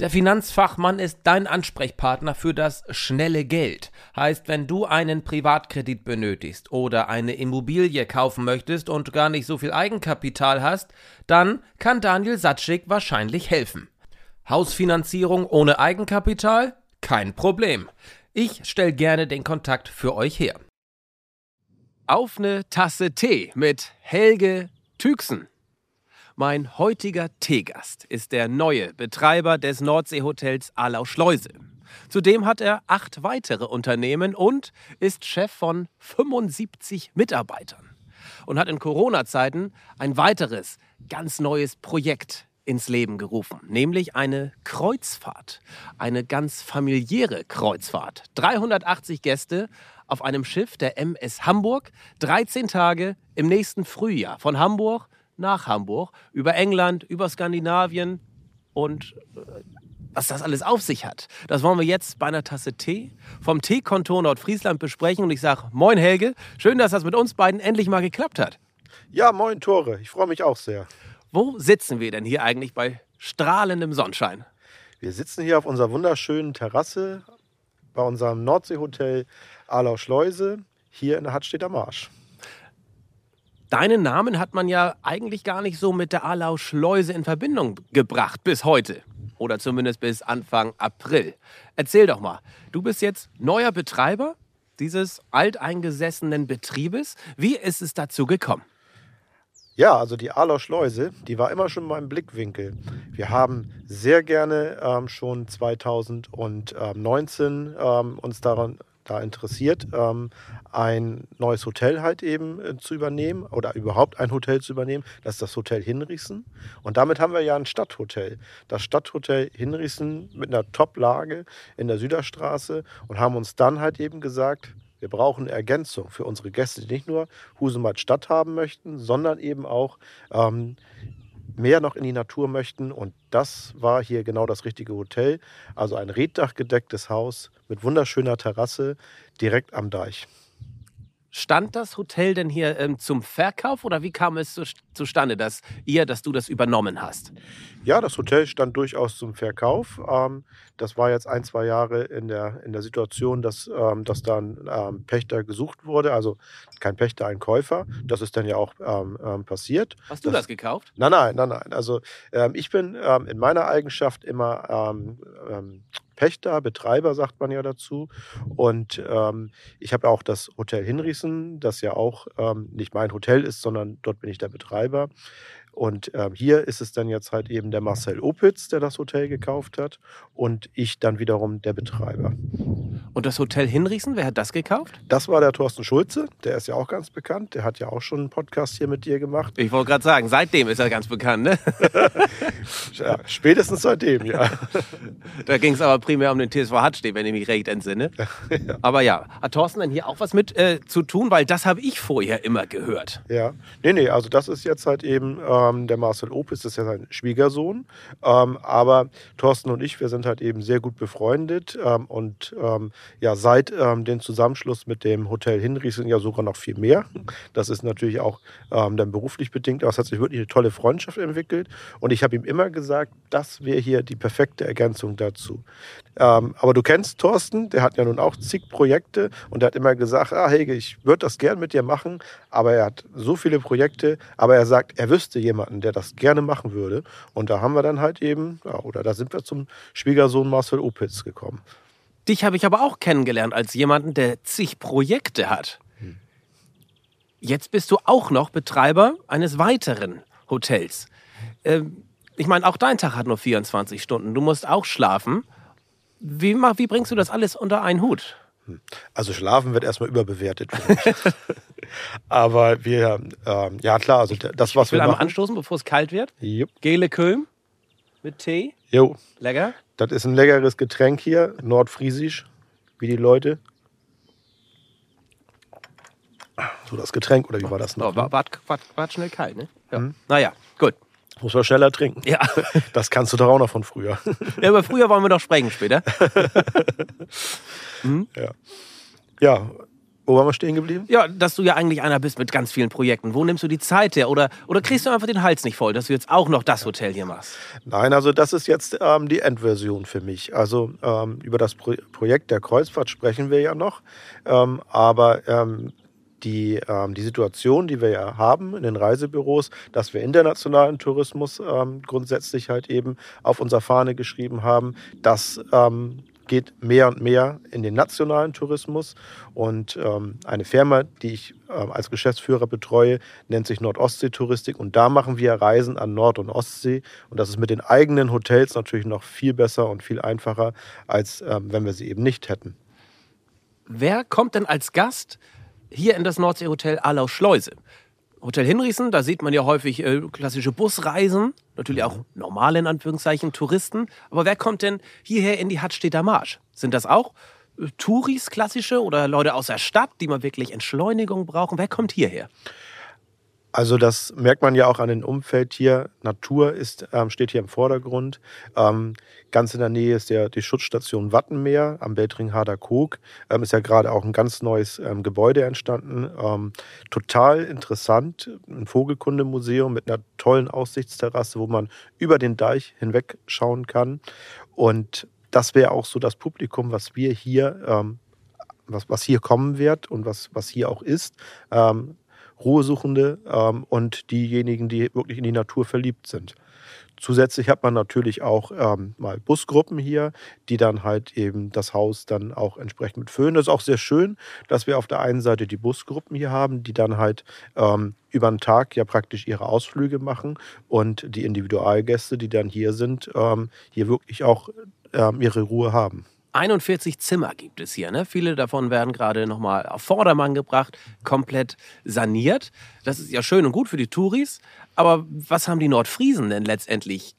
Der Finanzfachmann ist dein Ansprechpartner für das schnelle Geld. Heißt, wenn du einen Privatkredit benötigst oder eine Immobilie kaufen möchtest und gar nicht so viel Eigenkapital hast, dann kann Daniel Satschik wahrscheinlich helfen. Hausfinanzierung ohne Eigenkapital? Kein Problem. Ich stelle gerne den Kontakt für euch her. Auf eine Tasse Tee mit Helge Tüxen. Mein heutiger Teegast ist der neue Betreiber des Nordseehotels Arlau Schleuse. Zudem hat er acht weitere Unternehmen und ist Chef von 75 Mitarbeitern und hat in Corona-Zeiten ein weiteres ganz neues Projekt ins Leben gerufen, nämlich eine Kreuzfahrt, eine ganz familiäre Kreuzfahrt. 380 Gäste auf einem Schiff der MS Hamburg, 13 Tage im nächsten Frühjahr von Hamburg nach Hamburg, über England, über Skandinavien und äh, was das alles auf sich hat. Das wollen wir jetzt bei einer Tasse Tee vom Teekontor Nordfriesland besprechen. Und ich sage, moin Helge, schön, dass das mit uns beiden endlich mal geklappt hat. Ja, moin Tore, ich freue mich auch sehr. Wo sitzen wir denn hier eigentlich bei strahlendem Sonnenschein? Wir sitzen hier auf unserer wunderschönen Terrasse bei unserem Nordseehotel Arlau Schleuse hier in der Hadstedter Marsch. Deinen Namen hat man ja eigentlich gar nicht so mit der Arlau Schleuse in Verbindung gebracht bis heute. Oder zumindest bis Anfang April. Erzähl doch mal, du bist jetzt neuer Betreiber dieses alteingesessenen Betriebes. Wie ist es dazu gekommen? Ja, also die Arlau Schleuse, die war immer schon im Blickwinkel. Wir haben sehr gerne ähm, schon 2019 ähm, uns daran da interessiert, ähm, ein neues Hotel halt eben äh, zu übernehmen oder überhaupt ein Hotel zu übernehmen. Das ist das Hotel Hinrichsen. Und damit haben wir ja ein Stadthotel. Das Stadthotel Hinrichsen mit einer Top-Lage in der Süderstraße und haben uns dann halt eben gesagt, wir brauchen Ergänzung für unsere Gäste, die nicht nur Husumat Stadt haben möchten, sondern eben auch ähm, mehr noch in die Natur möchten. Und das war hier genau das richtige Hotel. Also ein reddachgedecktes Haus mit wunderschöner Terrasse direkt am Deich. Stand das Hotel denn hier ähm, zum Verkauf oder wie kam es zu, zustande, dass ihr, dass du das übernommen hast? Ja, das Hotel stand durchaus zum Verkauf. Ähm, das war jetzt ein, zwei Jahre in der, in der Situation, dass, ähm, dass dann ähm, Pächter gesucht wurde. Also kein Pächter, ein Käufer. Das ist dann ja auch ähm, ähm, passiert. Hast du das, das, gekauft? Nein, nein, nein, nein. Also ich bin in meiner Eigenschaft immer Pächter, Betreiber sagt man ja dazu. Und ähm, ich habe auch das Hotel Hinrichsen, das ja auch ähm, nicht mein Hotel ist, sondern dort bin ich der Betreiber. Und ähm, hier ist es dann jetzt halt eben der Marcel Opitz, der das Hotel gekauft hat und ich dann wiederum der Betreiber. Und das Hotel Hinrichsen, wer hat das gekauft? Das war der Thorsten Schulze, der ist ja auch ganz bekannt. Der hat ja auch schon einen Podcast hier mit dir gemacht. Ich wollte gerade sagen, seitdem ist er ganz bekannt, ne? ja, spätestens seitdem, ja. da ging es aber primär um den TSV Hadstedt, wenn ich mich recht entsinne. ja. Aber ja, hat Thorsten denn hier auch was mit äh, zu tun? Weil das habe ich vorher immer gehört. Ja, nee, nee, also das ist jetzt halt eben... Äh, ähm, der Marcel Opitz ist ja sein Schwiegersohn. Ähm, aber Thorsten und ich, wir sind halt eben sehr gut befreundet. Ähm, und ähm, ja, seit ähm, dem Zusammenschluss mit dem Hotel Hinrichsen ja sogar noch viel mehr. Das ist natürlich auch ähm, dann beruflich bedingt. Aber es hat sich wirklich eine tolle Freundschaft entwickelt. Und ich habe ihm immer gesagt, das wäre hier die perfekte Ergänzung dazu. aber du kennst Thorsten, der hat ja nun auch zig Projekte und der hat immer gesagt, ah Helge, ich würde das gern mit dir machen, aber er hat so viele Projekte, aber er sagt, er wüsste jemanden, jemanden, der das gerne machen würde. Und da haben wir dann halt eben, ja, oder da sind wir zum Schwiegersohn Marcel Opitz gekommen. Dich habe ich aber auch kennengelernt als jemanden, der zig Projekte hat. Jetzt bist du auch noch Betreiber eines weiteren Hotels. Ähm, ich meine, auch dein Tag hat nur 24 Stunden. Du musst auch schlafen. Wie, wie bringst du das alles unter einen Hut? Hm. Also Schlafen wird erstmal überbewertet. Aber wir, ähm, ja klar, also das, was ich will wir einmal anstoßen, bevor es kalt wird. Jupp. Gele Köln mit Tee. Jo. Lecker. Das ist ein leckeres Getränk hier, nordfriesisch, wie die Leute. So das Getränk, oder wie war das noch? Oh, war, war, war, war schnell kalt, ne? Ja. Mhm. Naja, gut. Muss man schneller trinken. Ja. Das kannst du doch auch noch von früher. Ja, aber früher wollen wir doch sprechen später. mhm. Ja. Ja, wo waren wir stehen geblieben? Ja, dass du ja eigentlich einer bist mit ganz vielen Projekten. Wo nimmst du die Zeit her? Oder, oder kriegst du einfach den Hals nicht voll, dass du jetzt auch noch das Hotel hier machst? Nein, also das ist jetzt ähm, die Endversion für mich. Also ähm, über das Pro Projekt der Kreuzfahrt sprechen wir ja noch. Ähm, aber ähm, die, ähm, die Situation, die wir ja haben in den Reisebüros, dass wir internationalen Tourismus ähm, grundsätzlich halt eben auf unserer Fahne geschrieben haben, das ähm, geht mehr und mehr in den nationalen Tourismus. Und ähm, eine Firma, die ich äh, als Geschäftsführer betreue, nennt sich Nordostsee-Touristik. Und da machen wir Reisen an Nord- und Ostsee. Und das ist mit den eigenen Hotels natürlich noch viel besser und viel einfacher, als ähm, wenn wir sie eben nicht hätten. Wer kommt denn als Gast hier in das Nordsee-Hotel Arlau Schleuse? Hotel Hinriesen, da sieht man ja häufig äh, klassische Busreisen, natürlich auch normale in Anführungszeichen Touristen. Aber wer kommt denn hierher in die Hadstädter Marsch? Sind das auch äh, Touris klassische oder Leute aus der Stadt, die mal wirklich Entschleunigung brauchen? Wer kommt hierher? Also das merkt man ja auch an dem Umfeld hier. Natur ist, ähm, steht hier im Vordergrund. Ähm, ganz in der Nähe ist der, die Schutzstation Wattenmeer am Beltringharder Kog. Ähm, ist ja gerade auch ein ganz neues ähm, Gebäude entstanden. Ähm, total interessant. Ein Vogelkundemuseum mit einer tollen Aussichtsterrasse, wo man über den Deich hinweg schauen kann. Und das wäre auch so das Publikum, was wir hier ähm, was, was hier kommen wird und was, was hier auch ist. Ähm, Ruhesuchende ähm, und diejenigen, die wirklich in die Natur verliebt sind. Zusätzlich hat man natürlich auch ähm, mal Busgruppen hier, die dann halt eben das Haus dann auch entsprechend mit füllen. Das ist auch sehr schön, dass wir auf der einen Seite die Busgruppen hier haben, die dann halt ähm, über den Tag ja praktisch ihre Ausflüge machen und die Individualgäste, die dann hier sind, ähm, hier wirklich auch ähm, ihre Ruhe haben. 41 Zimmer gibt es hier. Ne? Viele davon werden gerade nochmal auf Vordermann gebracht, komplett saniert. Das ist ja schön und gut für die Touris. Aber was haben die Nordfriesen denn letztendlich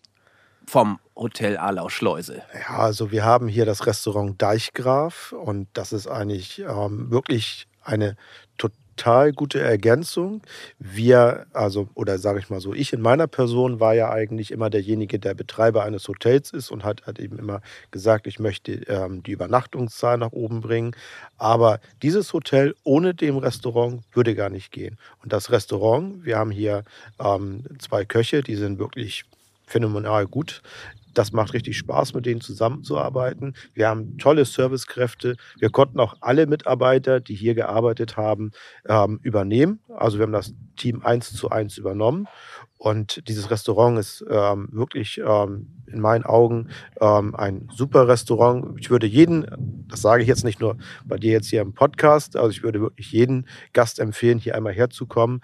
vom Hotel Arlau Schleuse? Ja, also wir haben hier das Restaurant Deichgraf und das ist eigentlich ähm, wirklich eine total gute Ergänzung. Wir, also, oder sage ich mal so, ich in meiner Person war ja eigentlich immer derjenige, der Betreiber eines Hotels ist und hat, hat eben immer gesagt, ich möchte ähm, die Übernachtungszahl nach oben bringen. Aber dieses Hotel ohne dem Restaurant würde gar nicht gehen. Und das Restaurant, wir haben hier ähm, zwei Köche, die sind wirklich phänomenal gut. Das macht richtig Spaß, mit denen zusammenzuarbeiten. Wir haben tolle Servicekräfte. Wir konnten auch alle Mitarbeiter, die hier gearbeitet haben, ähm, übernehmen. Also wir haben das Team eins zu eins übernommen. Und dieses Restaurant ist ähm, wirklich ähm, in meinen Augen ähm, ein super Restaurant. Ich würde jeden, das sage ich jetzt nicht nur bei dir jetzt hier im Podcast, also ich würde wirklich jeden Gast empfehlen, hier einmal herzukommen.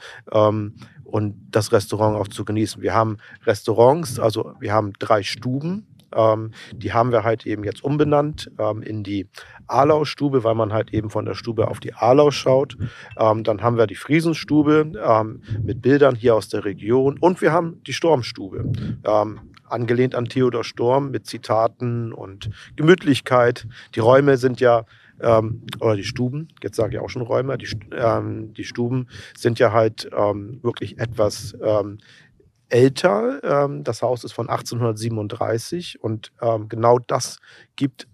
Und das Restaurant auch zu genießen. Wir haben Restaurants, also wir haben drei Stuben. Ähm, die haben wir halt eben jetzt umbenannt ähm, in die Arlau-Stube, weil man halt eben von der Stube auf die Arlau schaut. Ähm, dann haben wir die Friesenstube ähm, mit Bildern hier aus der Region und wir haben die Sturmstube ähm, angelehnt an Theodor Storm mit Zitaten und Gemütlichkeit. Die Räume sind ja ähm, oder die Stuben, jetzt sage ich auch schon Räume, die, ähm, die Stuben sind ja halt ähm, wirklich etwas ähm, älter. Ähm, das Haus ist von 1837 und ähm, genau das gibt,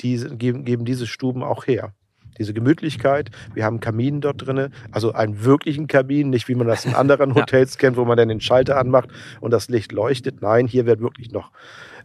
diese, geben, geben diese Stuben auch her diese Gemütlichkeit. Wir haben einen Kamin dort drin, also einen wirklichen Kamin, nicht wie man das in anderen Hotels kennt, wo man dann den Schalter anmacht und das Licht leuchtet. Nein, hier wird wirklich noch,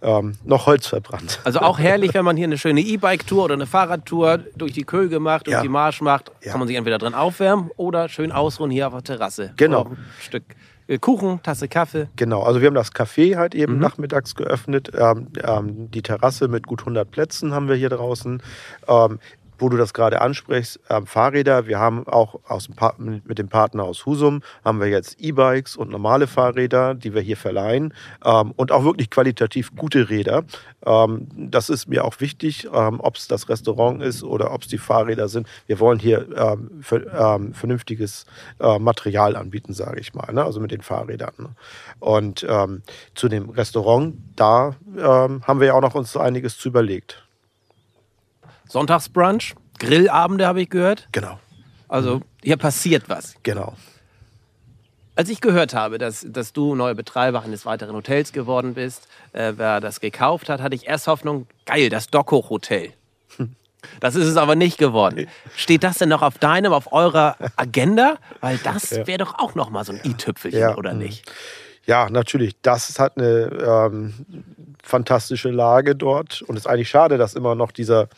ähm, noch Holz verbrannt. Also auch herrlich, wenn man hier eine schöne E-Bike-Tour oder eine Fahrradtour durch die Köge macht, durch ja. die Marsch macht, ja. kann man sich entweder drin aufwärmen oder schön ausruhen hier auf der Terrasse. Genau. Ein Stück äh, Kuchen, Tasse Kaffee. Genau, also wir haben das Café halt eben mhm. nachmittags geöffnet. Ähm, ähm, die Terrasse mit gut 100 Plätzen haben wir hier draußen. Ähm, wo du das gerade ansprichst, äh, Fahrräder. Wir haben auch aus dem mit dem Partner aus Husum haben wir jetzt E-Bikes und normale Fahrräder, die wir hier verleihen ähm, und auch wirklich qualitativ gute Räder. Ähm, das ist mir auch wichtig, ähm, ob es das Restaurant ist oder ob es die Fahrräder sind. Wir wollen hier ähm, für, ähm, vernünftiges äh, Material anbieten, sage ich mal, ne? also mit den Fahrrädern. Ne? Und ähm, zu dem Restaurant, da haben wir ja auch noch uns einiges zu überlegt. Sonntagsbrunch, Grillabende habe ich gehört. Genau. Also hier passiert was. Genau. Als ich gehört habe, dass, dass du neuer Betreiber eines weiteren Hotels geworden bist, äh, wer das gekauft hat, hatte ich erst Hoffnung, geil, das Doco Hotel. Das ist es aber nicht geworden. Steht das denn noch auf deinem, auf eurer Agenda? Weil das wäre doch auch noch mal so ein i-Tüpfelchen, Ja. oder Mhm. nicht? Ja, natürlich. Das hat eine ähm, fantastische Lage dort. Und es ist eigentlich schade, dass immer noch dieser,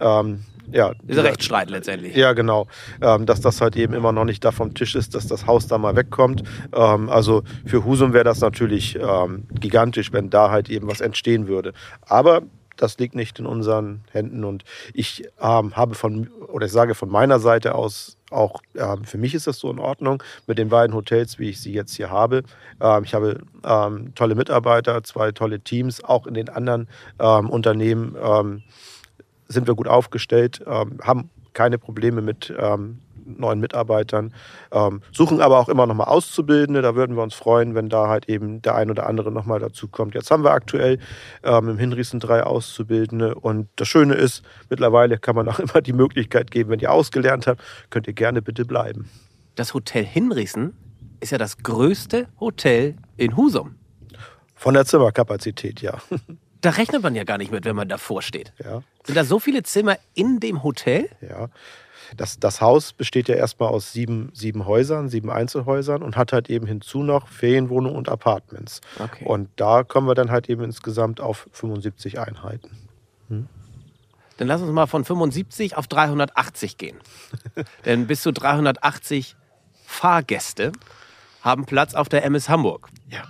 ähm, ja, Dieser Rechtsstreit letztendlich. Ja, genau. Ähm, dass das halt eben immer noch nicht da vom Tisch ist, dass das Haus da mal wegkommt. Ähm, also für Husum wäre das natürlich ähm, gigantisch, wenn da halt eben was entstehen würde. Aber das liegt nicht in unseren Händen und ich ähm, habe von, oder ich sage von meiner Seite aus, auch ähm, für mich ist das so in Ordnung mit den beiden Hotels, wie ich sie jetzt hier habe. Ähm, ich habe tolle Mitarbeiter, zwei tolle Teams, auch in den anderen Unternehmen. Sind wir gut aufgestellt, ähm, haben keine Probleme mit ähm, neuen Mitarbeitern, ähm, suchen aber auch immer noch mal Auszubildende. Da würden wir uns freuen, wenn da halt eben der ein oder andere noch mal dazu kommt. Jetzt haben wir aktuell ähm, im Hinriesen drei Auszubildende und das Schöne ist, mittlerweile kann man auch immer die Möglichkeit geben, wenn ihr ausgelernt habt, könnt ihr gerne bitte bleiben. Das Hotel Hinriesen ist ja das größte Hotel in Husum. Von der Zimmerkapazität, ja. Da rechnet man ja gar nicht mit, wenn man davor steht. ja. Sind da so viele Zimmer in dem Hotel? Ja. Das, das Haus besteht ja erstmal aus sieben, sieben Häusern, sieben Einzelhäusern und hat halt eben hinzu noch Ferienwohnungen und Apartments. Okay. Und da kommen wir dann halt eben insgesamt auf 75 Einheiten. Dann lass uns mal von 75 auf 380 gehen. Denn bis zu 380 Fahrgäste haben Platz auf der MS Hamburg. Ja.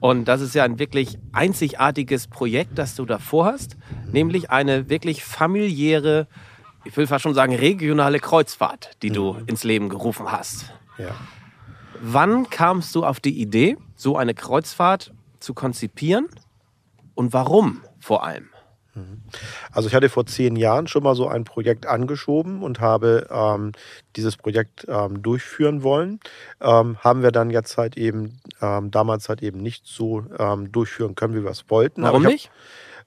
Und das ist ja ein wirklich einzigartiges Projekt, das du da vorhast, nämlich eine wirklich familiäre, ich will fast schon sagen regionale Kreuzfahrt, die du ins Leben gerufen hast. Ja. Wann kamst du auf die Idee, so eine Kreuzfahrt zu konzipieren und warum vor allem? Also ich hatte vor zehn Jahren schon mal so ein Projekt angeschoben und habe ähm, dieses Projekt ähm, durchführen wollen. Ähm, haben wir dann jetzt halt eben ähm, damals halt eben nicht so ähm, durchführen können, wie wir es wollten. Warum Aber ich nicht? hab,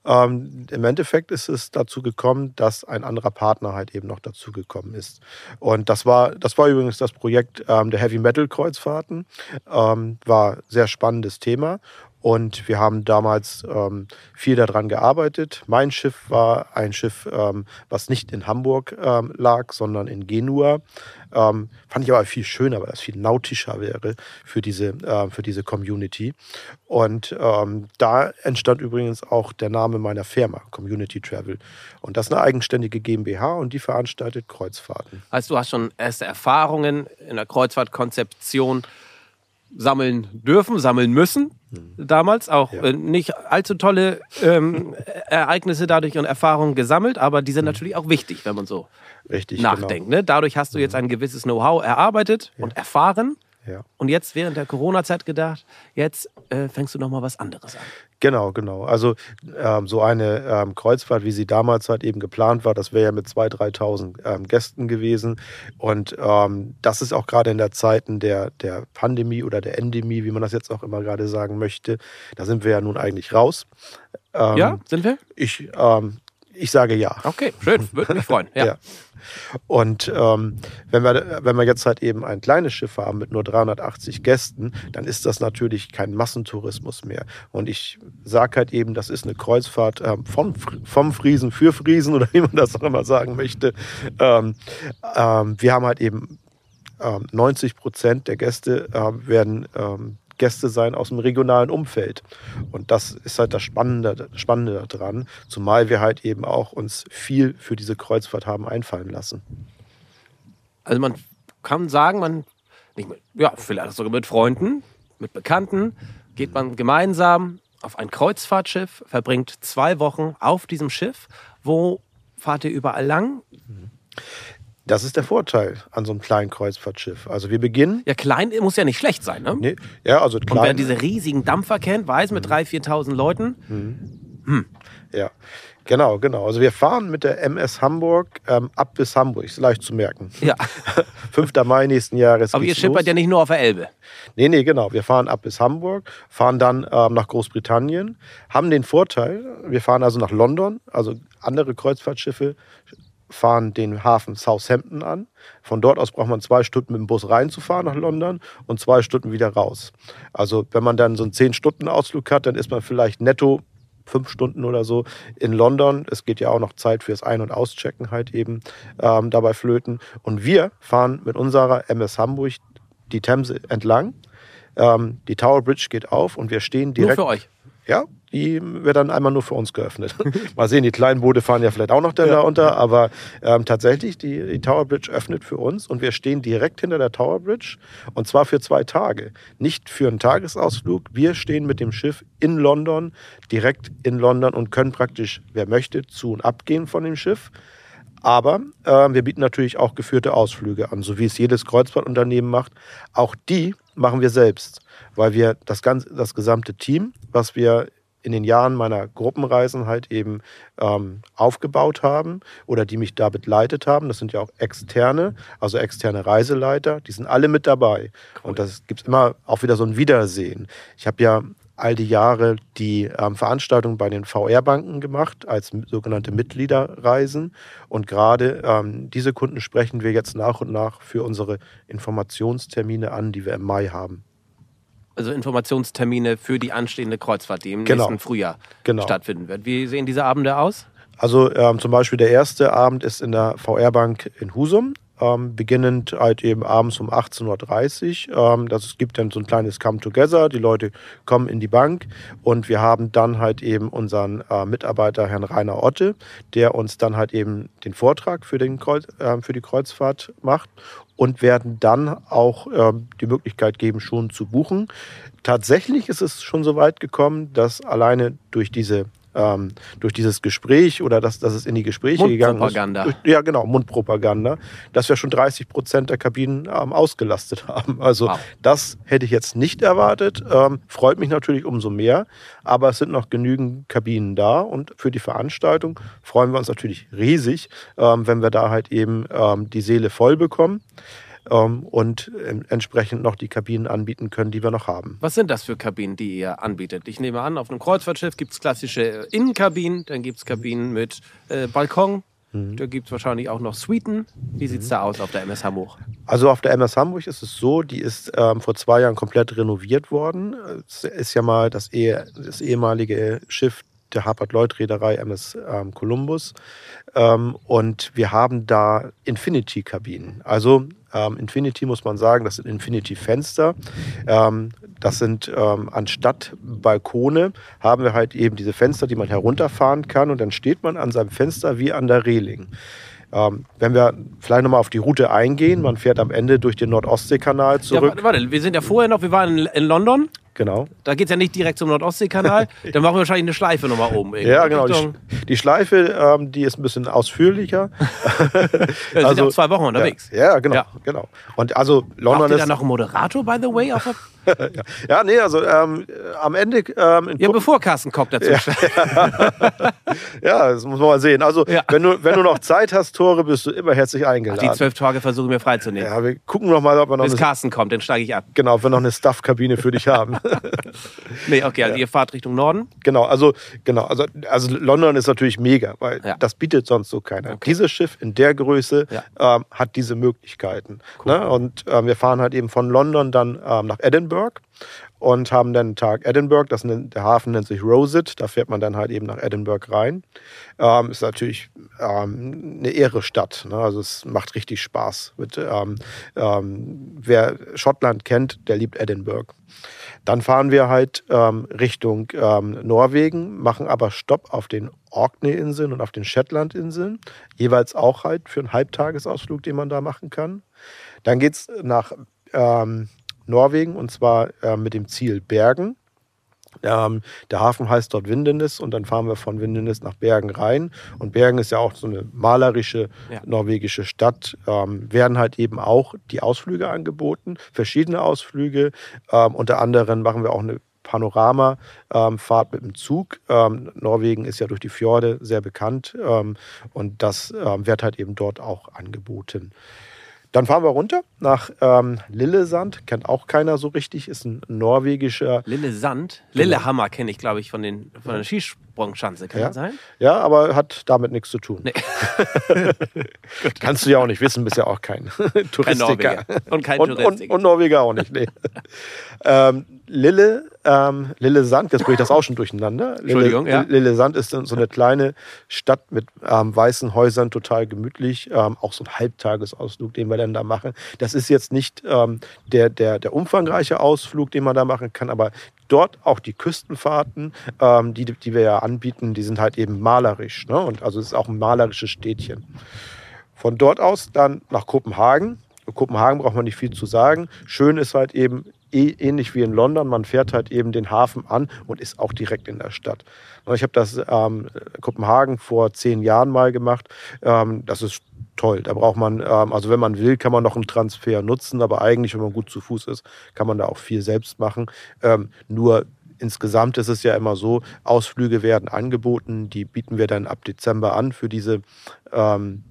ähm, Im Endeffekt ist es dazu gekommen, dass ein anderer Partner halt eben noch dazu gekommen ist. Und das war, das war übrigens das Projekt der Heavy Metal Kreuzfahrten. War sehr spannendes Thema. Und wir haben damals ähm, viel daran gearbeitet. Mein Schiff war ein Schiff, ähm, was nicht in Hamburg ähm, lag, sondern in Genua. Ähm, fand ich aber viel schöner, weil das viel nautischer wäre für diese, äh, für diese Community. Und ähm, da entstand übrigens auch der Name meiner Firma, Community Travel. Und das ist eine eigenständige GmbH und die veranstaltet Kreuzfahrten. Heißt, du hast schon erste Erfahrungen in der Kreuzfahrtkonzeption sammeln dürfen, sammeln müssen. Damals auch Ja. äh, nicht allzu tolle ähm, Ereignisse dadurch und Erfahrungen gesammelt, aber die sind natürlich auch wichtig, wenn man so Richtig. nachdenkt. Ne? Dadurch hast du jetzt ein gewisses Know-how erarbeitet und erfahren. Ja. Und jetzt während der Corona-Zeit gedacht, jetzt äh, fängst du noch mal was anderes an. Genau, genau. Also ähm, so eine ähm, Kreuzfahrt, wie sie damals halt eben geplant war, das wäre ja mit 2.000, 3.000 ähm, Gästen gewesen. Und ähm, das ist auch gerade in der Zeiten der, der Pandemie oder der Endemie, wie man das jetzt auch immer gerade sagen möchte. Da sind wir ja nun eigentlich raus. Ähm, ja, sind wir? Ich, ähm, ich sage ja. Okay, schön, würde mich freuen. Ja. Ja. Und ähm, wenn, wir, wenn wir jetzt halt eben ein kleines Schiff haben mit nur 380 Gästen, dann ist das natürlich kein Massentourismus mehr. Und ich sage halt eben, das ist eine Kreuzfahrt ähm, vom, vom Friesen für Friesen oder wie man das auch immer sagen möchte. Ähm, ähm, wir haben halt eben ähm, 90 Prozent der Gäste ähm, werden ähm, Gäste sein aus dem regionalen Umfeld. Und das ist halt das Spannende, Spannende daran, zumal wir halt eben auch uns viel für diese Kreuzfahrt haben einfallen lassen. Also man kann sagen, man, nicht mit, ja, vielleicht sogar mit Freunden, mit Bekannten, geht man gemeinsam auf ein Kreuzfahrtschiff, verbringt zwei Wochen auf diesem Schiff. Wo fahrt ihr überall lang? Das ist der Vorteil an so einem kleinen Kreuzfahrtschiff. Also wir beginnen. Ja, klein muss ja nicht schlecht sein, ne? Nee, ja, also Und wer klein. diese riesigen Dampfer kennt, weiß, mit 3.000, 4.000 Leuten, Ja, genau, genau. Also wir fahren mit der MS Hamburg ähm, ab bis Hamburg. Ist leicht zu merken. ja. 5. Mai nächsten Jahres. Aber ihr schippert los. ja nicht nur auf der Elbe. Nee, nee, genau. Wir fahren ab bis Hamburg, fahren dann ähm, nach Großbritannien, haben den Vorteil, wir fahren also nach London, also andere Kreuzfahrtschiffe fahren den Hafen Southampton an. Von dort aus braucht man zwei Stunden mit dem Bus reinzufahren nach London und zwei Stunden wieder raus. Also wenn man dann so einen 10-Stunden-Ausflug hat, dann ist man vielleicht netto fünf Stunden oder so in London. Es geht ja auch noch Zeit fürs Ein- und Auschecken halt eben ähm, dabei flöten. Und wir fahren mit unserer MS Hamburg die Themse entlang. Ähm, die Tower Bridge geht auf und wir stehen direkt. Nur für euch. Ja, die wird dann einmal nur für uns geöffnet. Mal sehen, die kleinen Boote fahren ja vielleicht auch noch dann ja. da unter, aber ähm, tatsächlich, die, die Tower Bridge öffnet für uns und wir stehen direkt hinter der Tower Bridge und zwar für zwei Tage. Nicht für einen Tagesausflug. Wir stehen mit dem Schiff in London, direkt in London und können praktisch, wer möchte, zu und abgehen von dem Schiff. Aber äh, wir bieten natürlich auch geführte Ausflüge an, so wie es jedes Kreuzfahrtunternehmen macht. Auch die machen wir selbst, weil wir das, ganze, das gesamte Team, was wir in den Jahren meiner Gruppenreisen halt eben ähm, aufgebaut haben oder die mich da begleitet haben. Das sind ja auch externe, also externe Reiseleiter, die sind alle mit dabei. Cool. Und das gibt immer auch wieder so ein Wiedersehen. Ich habe ja all die Jahre die ähm, Veranstaltung bei den VR-Banken gemacht als sogenannte Mitgliederreisen. Und gerade ähm, diese Kunden sprechen wir jetzt nach und nach für unsere Informationstermine an, die wir im Mai haben also Informationstermine für die anstehende Kreuzfahrt, die im genau. nächsten Frühjahr genau. stattfinden wird. Wie sehen diese Abende aus? Also ähm, zum Beispiel der erste Abend ist in der VR-Bank in Husum. Ähm, beginnend halt eben abends um 18.30 Uhr. Ähm, das, es gibt dann so ein kleines Come Together. Die Leute kommen in die Bank und wir haben dann halt eben unseren äh, Mitarbeiter Herrn Rainer Otte, der uns dann halt eben den Vortrag für, den Kreuz, äh, für die Kreuzfahrt macht und werden dann auch äh, die Möglichkeit geben, schon zu buchen. Tatsächlich ist es schon so weit gekommen, dass alleine durch diese ähm, durch dieses Gespräch oder dass, dass es in die Gespräche gegangen ist. Durch, ja, genau, Mundpropaganda, dass wir schon 30 Prozent der Kabinen ähm, ausgelastet haben. Also wow. das hätte ich jetzt nicht erwartet. Ähm, freut mich natürlich umso mehr. Aber es sind noch genügend Kabinen da und für die Veranstaltung freuen wir uns natürlich riesig, ähm, wenn wir da halt eben ähm, die Seele voll bekommen ähm, und äh, entsprechend noch die Kabinen anbieten können, die wir noch haben. Was sind das für Kabinen, die ihr anbietet? Ich nehme an, auf einem Kreuzfahrtschiff gibt es klassische Innenkabinen, dann gibt es Kabinen mit äh, Balkon, Mhm. Da gibt es wahrscheinlich auch noch Suiten. Wie sieht es mhm. da aus auf der MS Hamburg? Also auf der MS Hamburg ist es so, die ist ähm, vor zwei Jahren komplett renoviert worden. Es ist ja mal das, eh, das ehemalige Schiff der Hapag-Lloyd-Reederei MS ähm, Columbus. Ähm, und wir haben da Infinity-Kabinen. Also ähm, Infinity muss man sagen, das sind Infinity-Fenster. Ähm, das sind ähm, anstatt Balkone haben wir halt eben diese Fenster, die man herunterfahren kann und dann steht man an seinem Fenster wie an der Reling. Ähm, wenn wir vielleicht nochmal auf die Route eingehen, man fährt am Ende durch den Nordostseekanal zurück. Ja, warte, wir sind ja vorher noch, wir waren in, in London. Genau. Da geht es ja nicht direkt zum Nordostseekanal. Dann machen wir wahrscheinlich eine Schleife nochmal oben. Ja, genau. Die, die, Schleife, ähm, die ist ein bisschen ausführlicher. ja, wir also, sind auch zwei Wochen unterwegs. Ja, ja genau, ja. genau. Und also London ihr ist. da noch einen Moderator, by the way? Ja. ja, nee, also ähm, am Ende. Ähm, ja, bevor Carsten Kopp dazu ja. ja, das muss man mal sehen. Also, ja. wenn, du, wenn du noch Zeit hast, Tore, bist du immer herzlich eingeladen. Ach, die zwölf Tage versuche ich mir freizunehmen. Ja, wir gucken noch mal, ob wir noch. Bis eine, Carsten kommt, dann steige ich ab. Genau, ob wir noch eine Stuff-Kabine für dich haben. Nee, okay, also ihr fahrt Richtung Norden? Genau, also, genau, also, also London ist natürlich mega, weil das bietet sonst so keiner. Okay. Dieses Schiff in der Größe ähm, hat diese Möglichkeiten. Cool. Ne? Und ähm, wir fahren halt eben von London dann ähm, nach Edinburgh. Und haben dann einen Tag Edinburgh. Das nennt, der Hafen nennt sich Rosit. Da fährt man dann halt eben nach Edinburgh rein. Ähm, ist natürlich ähm, eine ehre Stadt. Ne? Also es macht richtig Spaß. Mit, ähm, ähm wer Schottland kennt, der liebt Edinburgh. Dann fahren wir halt ähm, Richtung ähm, Norwegen, machen aber Stopp auf den Orkney-Inseln und auf den Shetland-Inseln. Jeweils auch halt für einen Halbtagesausflug, den man da machen kann. Dann geht es nach ähm, Norwegen und zwar äh, mit dem Ziel Bergen. Ähm, der Hafen heißt dort Windenes und dann fahren wir von Windenes nach Bergen rein. Und Bergen ist ja auch so eine malerische ja. norwegische Stadt. Ähm, werden halt eben auch die Ausflüge angeboten, verschiedene Ausflüge. Ähm, unter anderem machen wir auch eine Panoramafahrt ähm, mit dem Zug. Ähm, Norwegen ist ja durch die Fjorde sehr bekannt ähm, und das wird halt eben dort auch angeboten. Dann fahren wir runter nach ähm, Lillesand. Kennt auch keiner so richtig. Ist ein norwegischer. Lillesand? Lillehammer kenne ich, glaube ich, von, den, von der Skisprungschanze. Kann Ja. das sein? Ja, aber hat damit nichts zu tun. Nee. Kannst du ja auch nicht wissen, bist ja auch kein Touristiker. Norweger. Und kein und, und, Touristiker. und Norweger auch nicht. Nee. ähm, Lille, ähm, Lille Sand, jetzt bringe ich das auch schon durcheinander. Lille, Entschuldigung, ja. Lille Sand ist so eine kleine Stadt mit ähm, weißen Häusern, total gemütlich. Ähm, auch so ein Halbtagesausflug, den wir dann da machen. Das ist jetzt nicht ähm, der, der, der umfangreiche Ausflug, den man da machen kann, aber dort auch die Küstenfahrten, ähm, die, die wir ja anbieten, die sind halt eben malerisch. Ne? Und also es ist auch ein malerisches Städtchen. Von dort aus dann nach Kopenhagen. In Kopenhagen braucht man nicht viel zu sagen. Schön ist halt eben eh, ähnlich wie in London. Man fährt halt eben den Hafen an und ist auch direkt in der Stadt. Ich habe das ähm, Kopenhagen vor zehn Jahren mal gemacht. Ähm, das ist toll. Da braucht man, ähm, also wenn man will, kann man noch einen Transfer nutzen, aber eigentlich, wenn man gut zu Fuß ist, kann man da auch viel selbst machen. Ähm, nur insgesamt ist es ja immer so, Ausflüge werden angeboten, die bieten wir dann ab Dezember an für diese ähm,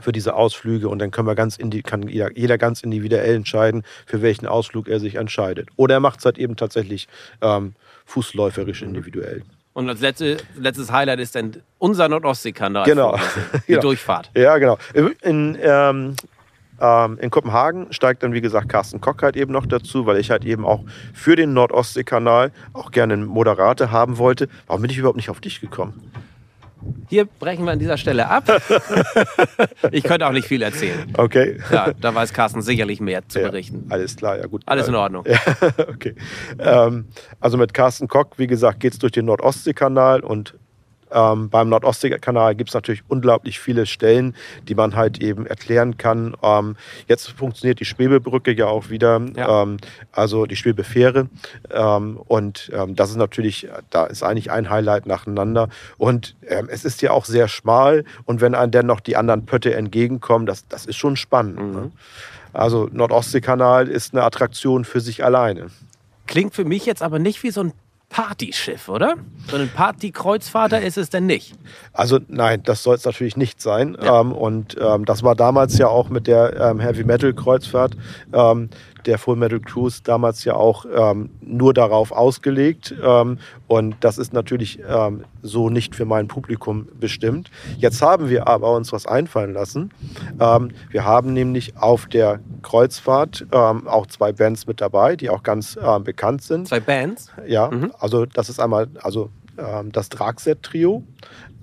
für diese Ausflüge und dann können wir ganz kann jeder, jeder ganz individuell entscheiden, für welchen Ausflug er sich entscheidet. Oder er macht es halt eben tatsächlich ähm, fußläuferisch individuell. Und als letzte, letztes Highlight ist dann unser Nordostseekanal. Genau. Die Genau. Durchfahrt. Ja, genau. In, ähm, ähm, in Kopenhagen steigt dann, wie gesagt, Carsten Kock halt eben noch dazu, weil ich halt eben auch für den Nordostseekanal auch gerne einen Moderator haben wollte. Warum bin ich überhaupt nicht auf dich gekommen? Hier brechen wir an dieser Stelle ab. ich könnte auch nicht viel erzählen. Okay. Ja, da weiß Carsten sicherlich mehr zu Ja, berichten. alles klar, ja gut. Alles in Ordnung. Ja, okay. Ähm, also mit Carsten Kock, wie gesagt, geht es durch den Nordostseekanal und ähm, beim Nordostseekanal gibt es natürlich unglaublich viele Stellen, die man halt eben erklären kann. Ähm, jetzt funktioniert die Schwebebrücke ja auch wieder, Ja. ähm, also die Schwebefähre. Ähm, und ähm, das ist natürlich, da ist eigentlich ein Highlight nacheinander. Und ähm, es ist ja auch sehr schmal und wenn einem dann noch die anderen Pötte entgegenkommen, das, das ist schon spannend. Ne? Also Nordostseekanal ist eine Attraktion für sich alleine. Klingt für mich jetzt aber nicht wie so ein Partyschiff, oder? So ein Partykreuzfahrter ist es denn nicht. Also nein, das soll es natürlich nicht sein. Ja. Ähm, und ähm, das war damals ja auch mit der ähm, Heavy Metal Kreuzfahrt, ähm, der Full Metal Cruise damals ja auch ähm, nur darauf ausgelegt. Ähm, und das ist natürlich ähm, so nicht für mein Publikum bestimmt. Jetzt haben wir aber uns was einfallen lassen. Ähm, wir haben nämlich auf der Kreuzfahrt ähm, auch zwei Bands mit dabei, die auch ganz ähm, bekannt sind. Zwei Bands. Ja, also das ist einmal, also ähm, das Dragset-Trio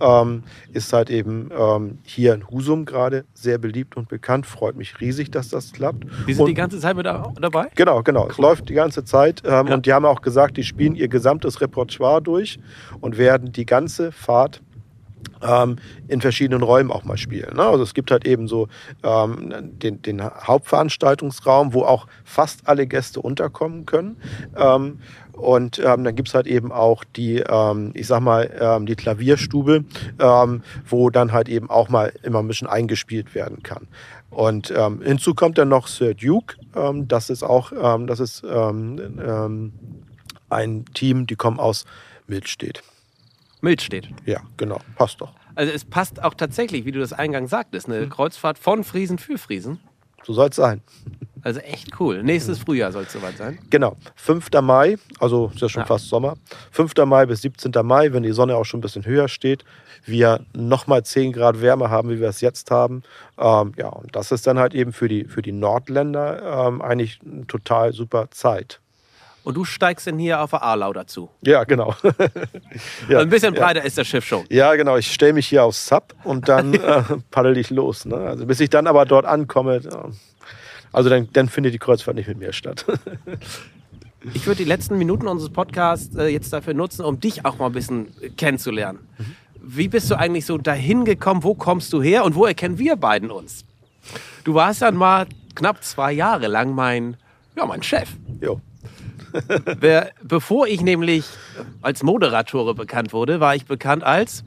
ähm, ist halt eben ähm, hier in Husum gerade sehr beliebt und bekannt. Freut mich riesig, dass das klappt. Die sind und, die ganze Zeit mit da- dabei? Genau, genau. Es läuft die ganze Zeit. Ähm, Ja. Und die haben auch gesagt, die spielen ihr gesamtes Repertoire durch und werden die ganze Fahrt ähm, in verschiedenen Räumen auch mal spielen. Ne? Also es gibt halt eben so ähm, den, den Hauptveranstaltungsraum, wo auch fast alle Gäste unterkommen können. Ähm, und ähm, dann gibt es halt eben auch die, ähm, ich sag mal, ähm, die Klavierstube, ähm, wo dann halt eben auch mal immer ein bisschen eingespielt werden kann. Und ähm, hinzu kommt dann noch Sir Duke. Ähm, das ist auch, ähm, das ist ähm, ähm, ein Team, die kommen aus Milchstedt. Milch steht. Ja, genau. Passt doch. Also es passt auch tatsächlich, wie du das eingangs sagtest, eine Kreuzfahrt von Friesen für Friesen. So soll es sein. Also echt cool. Nächstes Frühjahr soll es soweit sein. Genau. 5. Mai, also ist ja schon Ja. fast Sommer. 5. Mai bis 17. Mai, wenn die Sonne auch schon ein bisschen höher steht, wir nochmal 10 Grad Wärme haben, wie wir es jetzt haben. Ähm, ja, und das ist dann halt eben für die, für die Nordländer ähm, eigentlich eine total super Zeit. Und du steigst denn hier auf der Arlau dazu. Ja, genau. ja, ein bisschen ja. breiter ist das Schiff schon. Ja, genau. Ich stelle mich hier aufs Sub und dann äh, paddel ich los. Ne? Also bis ich dann aber dort ankomme, ja. Also dann, dann findet die Kreuzfahrt nicht mit mir statt. Ich würde die letzten Minuten unseres Podcasts äh, jetzt dafür nutzen, um dich auch mal ein bisschen äh, kennenzulernen. Wie bist du eigentlich so dahin gekommen? Wo kommst du her und wo erkennen wir beiden uns? Du warst dann mal knapp zwei Jahre lang mein, ja, mein Chef. jo. Wer, bevor ich nämlich als Moderatore bekannt wurde, war ich bekannt als,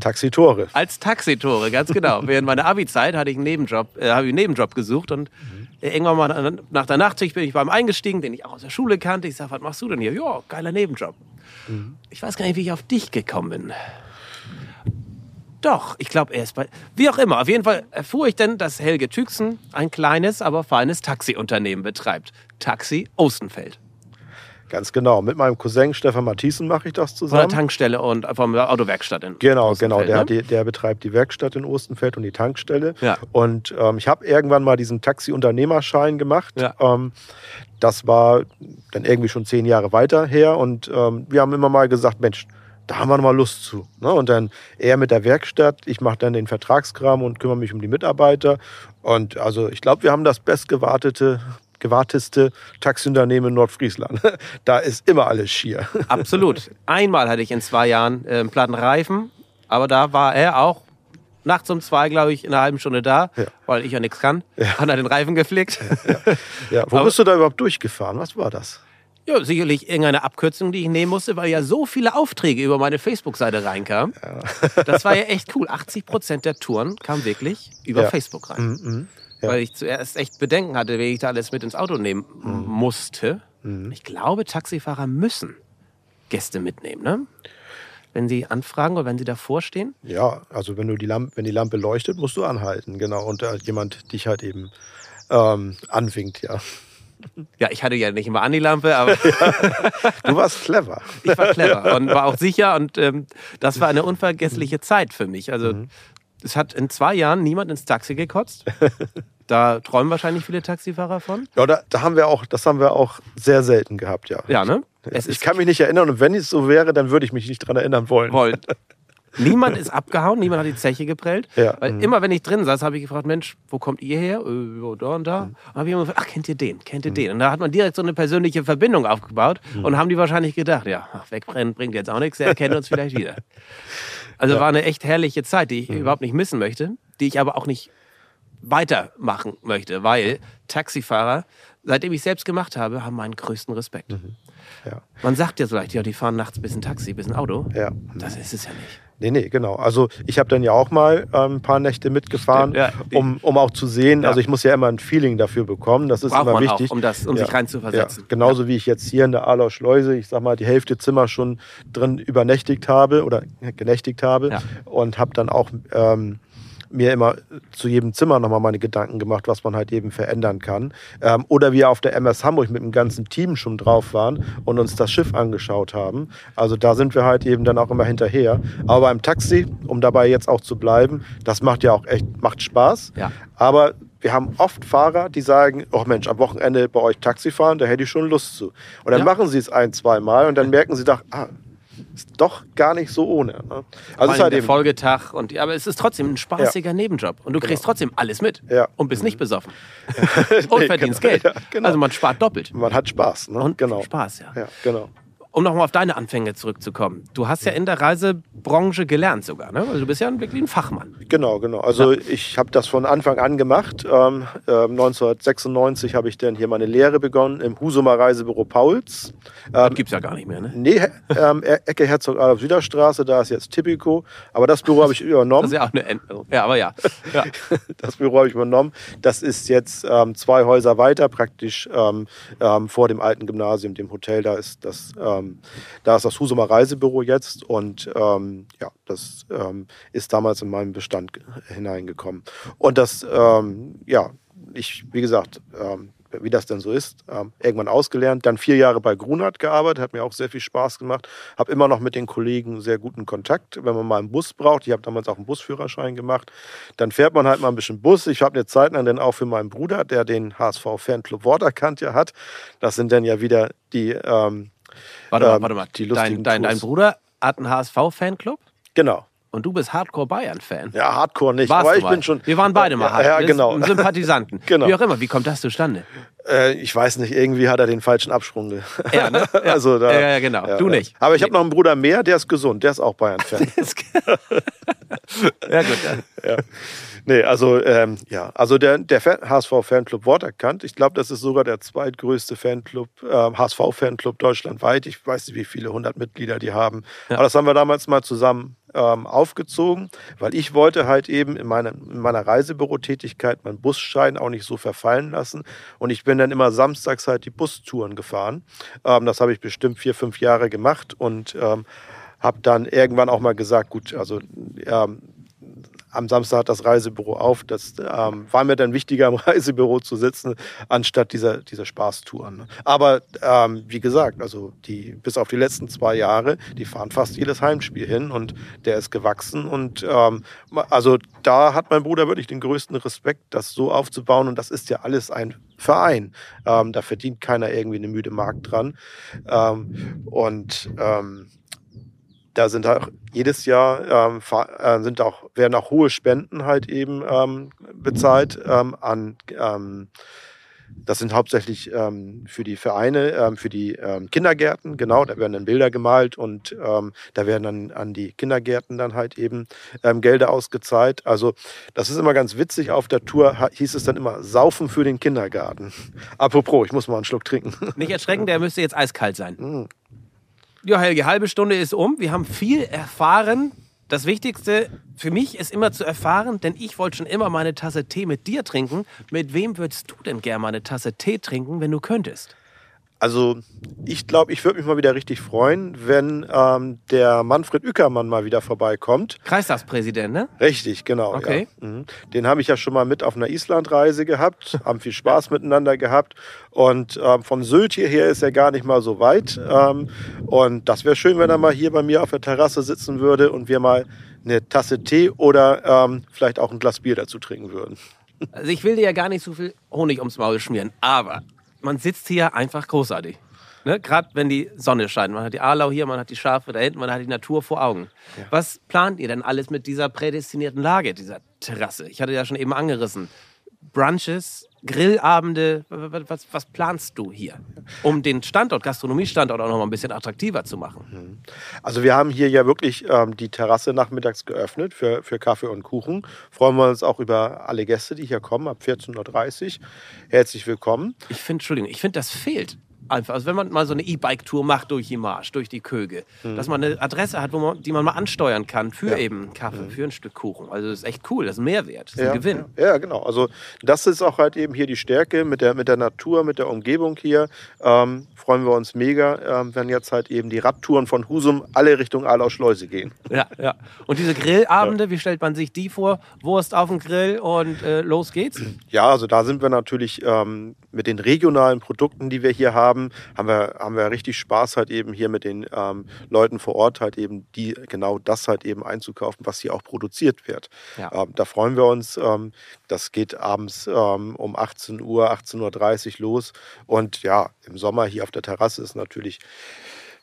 Taxitore. als Taxitore, ganz genau. Während meiner Abi-Zeit hatte ich einen Nebenjob, äh, habe ich einen Nebenjob gesucht und äh, irgendwann mal nach der Nachtschicht bin ich beim eingestiegen, den ich auch aus der Schule kannte. Ich sage, was machst du denn hier? Ja, geiler Nebenjob. Ich weiß gar nicht, wie ich auf dich gekommen bin. Doch, ich glaube, er ist bei. Wie auch immer, auf jeden Fall erfuhr ich dann, dass Helge Tüxen ein kleines, aber feines Taxiunternehmen betreibt. Taxi Ostenfeld. Ganz genau. Mit meinem Cousin Stefan Matthiesen mache ich das zusammen. Von der Tankstelle und von der Autowerkstatt in Genau, Ostenfeld, genau. Der, ne? die, der betreibt die Werkstatt in Ostenfeld und die Tankstelle. Ja. Und ähm, ich habe irgendwann mal diesen Taxi-Unternehmerschein gemacht. Ja. Ähm, das war dann irgendwie schon zehn Jahre weiter her. Und ähm, wir haben immer mal gesagt, Mensch, da haben wir noch mal Lust zu. Ne? Und dann er mit der Werkstatt, ich mache dann den Vertragskram und kümmere mich um die Mitarbeiter. Und also ich glaube, wir haben das bestgewartete gewarteste Taxiunternehmen in Nordfriesland. Da ist immer alles schier. Absolut. Einmal hatte ich in zwei Jahren äh, einen platten Reifen, aber da war er auch nachts um zwei, glaube ich, in einer halben Stunde da, Ja. weil ich ja nichts kann. Hat er den Reifen geflickt. Ja, wo Aber- bist du da überhaupt durchgefahren? Was war das? Ja, sicherlich irgendeine Abkürzung, die ich nehmen musste, weil ja so viele Aufträge über meine Facebook-Seite reinkamen. Das war ja echt cool. 80 Prozent der Touren kamen wirklich über Ja. Facebook rein. Mhm. Ja. Weil ich zuerst echt Bedenken hatte, wenn ich da alles mit ins Auto nehmen musste. Mhm. Ich glaube, Taxifahrer müssen Gäste mitnehmen, ne? Wenn sie anfragen oder wenn sie davor stehen. Ja, also wenn du die Lampe, wenn die Lampe leuchtet, musst du anhalten, genau. Und äh, jemand dich halt eben ähm, anwinkt, ja. Ja, ich hatte ja nicht immer an die Lampe, aber Du warst clever. ich war clever und war auch sicher und ähm, das war eine unvergessliche Zeit für mich. Also Mhm. Es hat in zwei Jahren niemand ins Taxi gekotzt. Da träumen wahrscheinlich viele Taxifahrer von. Ja, da, da haben wir auch, das haben wir auch sehr selten gehabt, ja. Ja, ne? Es ich kann mich nicht erinnern und wenn es so wäre, dann würde ich mich nicht dran erinnern wollen. wollen. Niemand ist abgehauen, niemand hat die Zeche geprellt. Ja. Weil Mhm. immer, wenn ich drin saß, habe ich gefragt, Mensch, wo kommt ihr her? Äh, da und da. Und habe ich immer gefragt, ach, kennt ihr den? Kennt Mhm. ihr den? Und da hat man direkt so eine persönliche Verbindung aufgebaut und haben die wahrscheinlich gedacht, ja, ach, wegbrennen bringt jetzt auch nichts, er kennt uns vielleicht wieder. Also war eine echt herrliche Zeit, die ich Mhm. überhaupt nicht missen möchte, die ich aber auch nicht weitermachen möchte, weil Taxifahrer, seitdem ich selbst gemacht habe, haben meinen größten Respekt. Mhm. Ja. Man sagt ja so leicht, ja, die fahren nachts bis ein Taxi, bis ein Auto. Ja. Das ist es ja nicht. Nee, nee, genau. Also ich habe dann ja auch mal ähm, ein paar Nächte mitgefahren, Stimmt, ja. um, um auch zu sehen. Ja. Also ich muss ja immer ein Feeling dafür bekommen. Das ist Braucht immer wichtig. auch, um, das, um Ja. sich reinzuversetzen. Ja, genauso wie ich jetzt hier in der Arlau Schleuse, ich sag mal, die Hälfte Zimmer schon drin übernächtigt habe oder genächtigt habe und habe dann auch ähm, mir immer zu jedem Zimmer nochmal meine Gedanken gemacht, was man halt eben verändern kann. Ähm, oder wir auf der MS Hamburg mit dem ganzen Team schon drauf waren und uns das Schiff angeschaut haben. Also da sind wir halt eben dann auch immer hinterher. Aber beim Taxi, um dabei jetzt auch zu bleiben, das macht ja auch echt, macht Spaß. Ja. Aber wir haben oft Fahrer, die sagen, oh Mensch, am Wochenende bei euch Taxi fahren, da hätte ich schon Lust zu. Und dann Ja. machen sie es ein, zwei Mal und dann merken sie doch, ah, ist doch gar nicht so ohne. Ne? Also ist halt der Folgetag. Und, aber es ist trotzdem ein spaßiger Nebenjob. Und du kriegst trotzdem alles mit. Ja. Und bist nicht besoffen. und Nee, verdienst genau. Geld. Ja, genau. Also man spart doppelt. man hat Spaß. Ne? Und genau. Spaß, ja. Ja, genau. Um nochmal auf deine Anfänge zurückzukommen. Du hast ja in der Reisebranche gelernt sogar. Ne? Also du bist ja wirklich ein Fachmann. Genau, genau. Also ich habe das von Anfang an gemacht. Ähm, ähm, 1996 habe ich dann hier meine Lehre begonnen im Husumer Reisebüro Pauls. Das gibt's ja gar nicht mehr. Ne? Nee, ähm, Ecke Herzog Adolf Süderstraße, da ist jetzt Tipico. Aber das Büro habe ich Das übernommen. ist ja auch eine Änderung. Ja, aber ja. ja. Das Büro habe ich übernommen. Das ist jetzt ähm, zwei Häuser weiter, praktisch ähm, ähm, vor dem alten Gymnasium, dem Hotel. Da ist das, ähm, da ist das Husumer Reisebüro jetzt und ähm, ja, das ähm, ist damals in meinen Bestand ge- hineingekommen. Und das, ähm, ja, ich, wie gesagt, ähm, wie das denn so ist, irgendwann ausgelernt, dann vier Jahre bei Grunert gearbeitet, hat mir auch sehr viel Spaß gemacht, habe immer noch mit den Kollegen sehr guten Kontakt, wenn man mal einen Bus braucht, ich habe damals auch einen Busführerschein gemacht, dann fährt man halt mal ein bisschen Bus, ich habe eine Zeit lang dann auch für meinen Bruder, der den HSV Fanclub Waterkant ja hat, das sind dann ja wieder die, ähm, Warte mal, Ähm, warte mal. die Dein, lustigen dein, dein. Bruder hat einen HSV-Fanclub genau, und du bist Hardcore-Bayern-Fan. ja, Hardcore nicht, Warst aber du ich mal. bin schon... Wir waren beide mal Ja, ja Hard- genau. Sympathisanten. Genau. Wie auch immer, wie kommt das zustande? Äh, ich weiß nicht, irgendwie hat er den falschen Absprung. Ja, ne? Ja. also da, Ja, ja, genau. Du nicht. Aber ich Nee. habe noch einen Bruder mehr, der ist gesund, der ist auch Bayern-Fan. ja, gut. Ja. Nee, also ähm, ja, also der, der Fan, HSV Fanclub Worterkant, ich glaube, das ist sogar der zweitgrößte Fanclub, ähm, HSV Fanclub deutschlandweit. Ich weiß nicht, wie viele hundert Mitglieder die haben. Ja. Aber das haben wir damals mal zusammen ähm, aufgezogen, weil ich wollte halt eben in meiner, in meiner Reisebürotätigkeit meinen Busschein auch nicht so verfallen lassen. Und ich bin dann immer samstags halt die Bustouren gefahren. Ähm, das habe ich bestimmt vier, fünf Jahre gemacht und ähm, habe dann irgendwann auch mal gesagt, gut, also ähm, am Samstag hat das Reisebüro auf. Das ähm, war mir dann wichtiger, im Reisebüro zu sitzen, anstatt dieser, dieser Spaßtouren. Ne? Aber ähm, wie gesagt, also die, bis auf die letzten zwei Jahre, die fahren fast jedes Heimspiel hin und der ist gewachsen. Und ähm, also da hat mein Bruder wirklich den größten Respekt, das so aufzubauen. Und das ist ja alles ein Verein. Ähm, da verdient keiner irgendwie eine müde Markt dran. Ähm, und ähm, da sind auch jedes Jahr ähm, äh, sind auch, werden auch hohe Spenden halt eben ähm, bezahlt ähm, an ähm, das sind hauptsächlich ähm, für die Vereine, ähm, für die Kindergärten, genau, da werden dann Bilder gemalt und da werden dann an die Kindergärten dann halt eben Gelder ausgezahlt. Also das ist immer ganz witzig. Auf der Tour hieß es dann immer Saufen für den Kindergarten. Apropos, ich muss mal einen Schluck trinken. Nicht erschrecken, der müsste jetzt eiskalt sein. Ja, Helge, halbe Stunde ist um. Wir haben viel erfahren. Das Wichtigste für mich ist immer zu erfahren, denn ich wollte schon immer meine Tasse Tee mit dir trinken. Mit wem würdest du denn gerne mal eine Tasse Tee trinken, wenn du könntest? Also ich glaube, ich würde mich mal wieder richtig freuen, wenn ähm, der Manfred Ückermann mal wieder vorbeikommt. Kreistagspräsident, ne? Richtig, genau. Okay. Ja. Mhm. Den habe ich ja schon mal mit auf einer Islandreise gehabt, haben viel Spaß miteinander gehabt. Und ähm, von Sylt hierher ist er gar nicht mal so weit. Ähm, und das wäre schön, wenn er mal hier bei mir auf der Terrasse sitzen würde und wir mal eine Tasse Tee oder ähm, vielleicht auch ein Glas Bier dazu trinken würden. Also ich will dir ja gar nicht so viel Honig ums Maul schmieren, aber man sitzt hier einfach großartig. Ne? Gerade wenn die Sonne scheint. Man hat die Arlau hier, man hat die Schafe da hinten, man hat die Natur vor Augen. Ja. Was plant ihr denn alles mit dieser prädestinierten Lage, dieser Terrasse? Ich hatte ja schon eben angerissen. Brunches, Grillabende, was, was, planst du hier, um den Standort, Gastronomiestandort auch noch mal ein bisschen attraktiver zu machen? Mhm. Also wir haben hier ja wirklich ähm, die Terrasse nachmittags geöffnet für, für Kaffee und Kuchen. Freuen wir uns auch über alle Gäste, die hier kommen, ab 14.30 Uhr. Herzlich willkommen. Ich finde, Entschuldigung, ich finde, das fehlt einfach. Also wenn man mal so eine E-Bike-Tour macht durch die Marsch, durch die Köge, mhm. dass man eine Adresse hat, wo man, die man mal ansteuern kann für ja. eben Kaffee, mhm. für ein Stück Kuchen. Also das ist echt cool, das ist ein Mehrwert, das ist ja, ein Gewinn. Ja. ja, genau. Also das ist auch halt eben hier die Stärke mit der, mit der Natur, mit der Umgebung hier. Ähm, freuen wir uns mega, ähm, wenn jetzt halt eben die Radtouren von Husum alle Richtung Alau Schleuse gehen. Ja, ja. Und diese Grillabende, wie stellt man sich die vor? Wurst auf dem Grill und äh, los geht's? Ja, also da sind wir natürlich ähm, mit den regionalen Produkten, die wir hier haben, haben wir, haben wir richtig Spaß halt eben hier mit den ähm, Leuten vor Ort halt eben, die genau das halt eben einzukaufen, was hier auch produziert wird. Ja. Ähm, da freuen wir uns. Ähm, das geht abends ähm, um 18 Uhr, 18.30 Uhr los. Und ja, im Sommer hier auf der Terrasse ist natürlich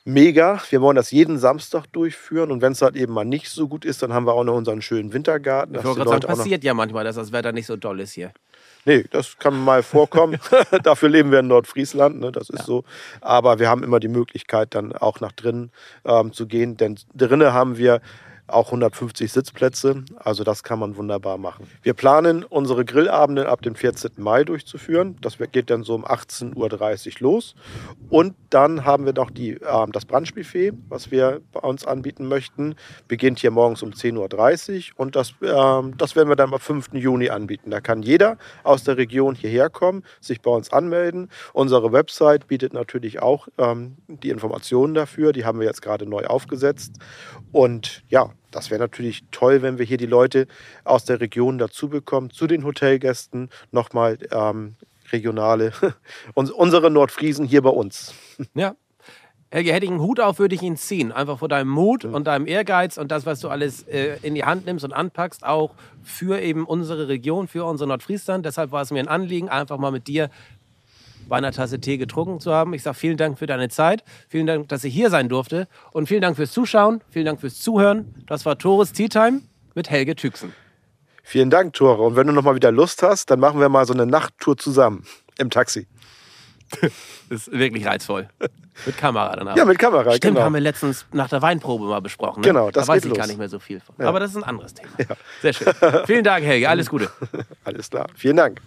mega. Wir wollen das jeden Samstag durchführen und wenn es halt eben mal nicht so gut ist, dann haben wir auch noch unseren schönen Wintergarten. Ich wollte gerade sagen, passiert ja manchmal, dass das Wetter nicht so doll ist hier. Nee, das kann mal vorkommen. Dafür leben wir in Nordfriesland, ne? das ist ja. so. Aber wir haben immer die Möglichkeit, dann auch nach drinnen ähm, zu gehen, denn drinnen haben wir auch 150 Sitzplätze. Also das kann man wunderbar machen. Wir planen unsere Grillabende ab dem 14. Mai durchzuführen. Das geht dann so um 18.30 Uhr los. Und dann haben wir noch die, äh, das Brunchbuffet, was wir bei uns anbieten möchten. Beginnt hier morgens um 10.30 Uhr und das, äh, das werden wir dann am 5. Juni anbieten. Da kann jeder aus der Region hierher kommen, sich bei uns anmelden. Unsere Website bietet natürlich auch ähm, die Informationen dafür. Die haben wir jetzt gerade neu aufgesetzt. Und ja, das wäre natürlich toll, wenn wir hier die Leute aus der Region dazu bekommen, zu den Hotelgästen nochmal ähm, regionale, unsere Nordfriesen hier bei uns. Ja. Helge, hätte ich einen Hut auf, würde ich ihn ziehen. Einfach vor deinem Mut und deinem Ehrgeiz und das, was du alles äh, in die Hand nimmst und anpackst, auch für eben unsere Region, für unser Nordfriesland. Deshalb war es mir ein Anliegen, einfach mal mit dir bei einer Tasse Tee getrunken zu haben. Ich sage vielen Dank für deine Zeit, vielen Dank, dass ich hier sein durfte und vielen Dank fürs Zuschauen, vielen Dank fürs Zuhören. Das war Tores Tea Time mit Helge Tüxen. Vielen Dank, Tore. Und wenn du noch mal wieder Lust hast, dann machen wir mal so eine Nachttour zusammen im Taxi. das ist wirklich reizvoll. Mit Kamera dann auch. Ja, mit Kamera, Stimmt, genau. haben wir letztens nach der Weinprobe mal besprochen. Ne? Genau, das Da weiß ich los. gar nicht mehr so viel von. Ja. Aber das ist ein anderes Thema. Ja. Sehr schön. Vielen Dank, Helge. Alles Gute. Alles klar. Vielen Dank.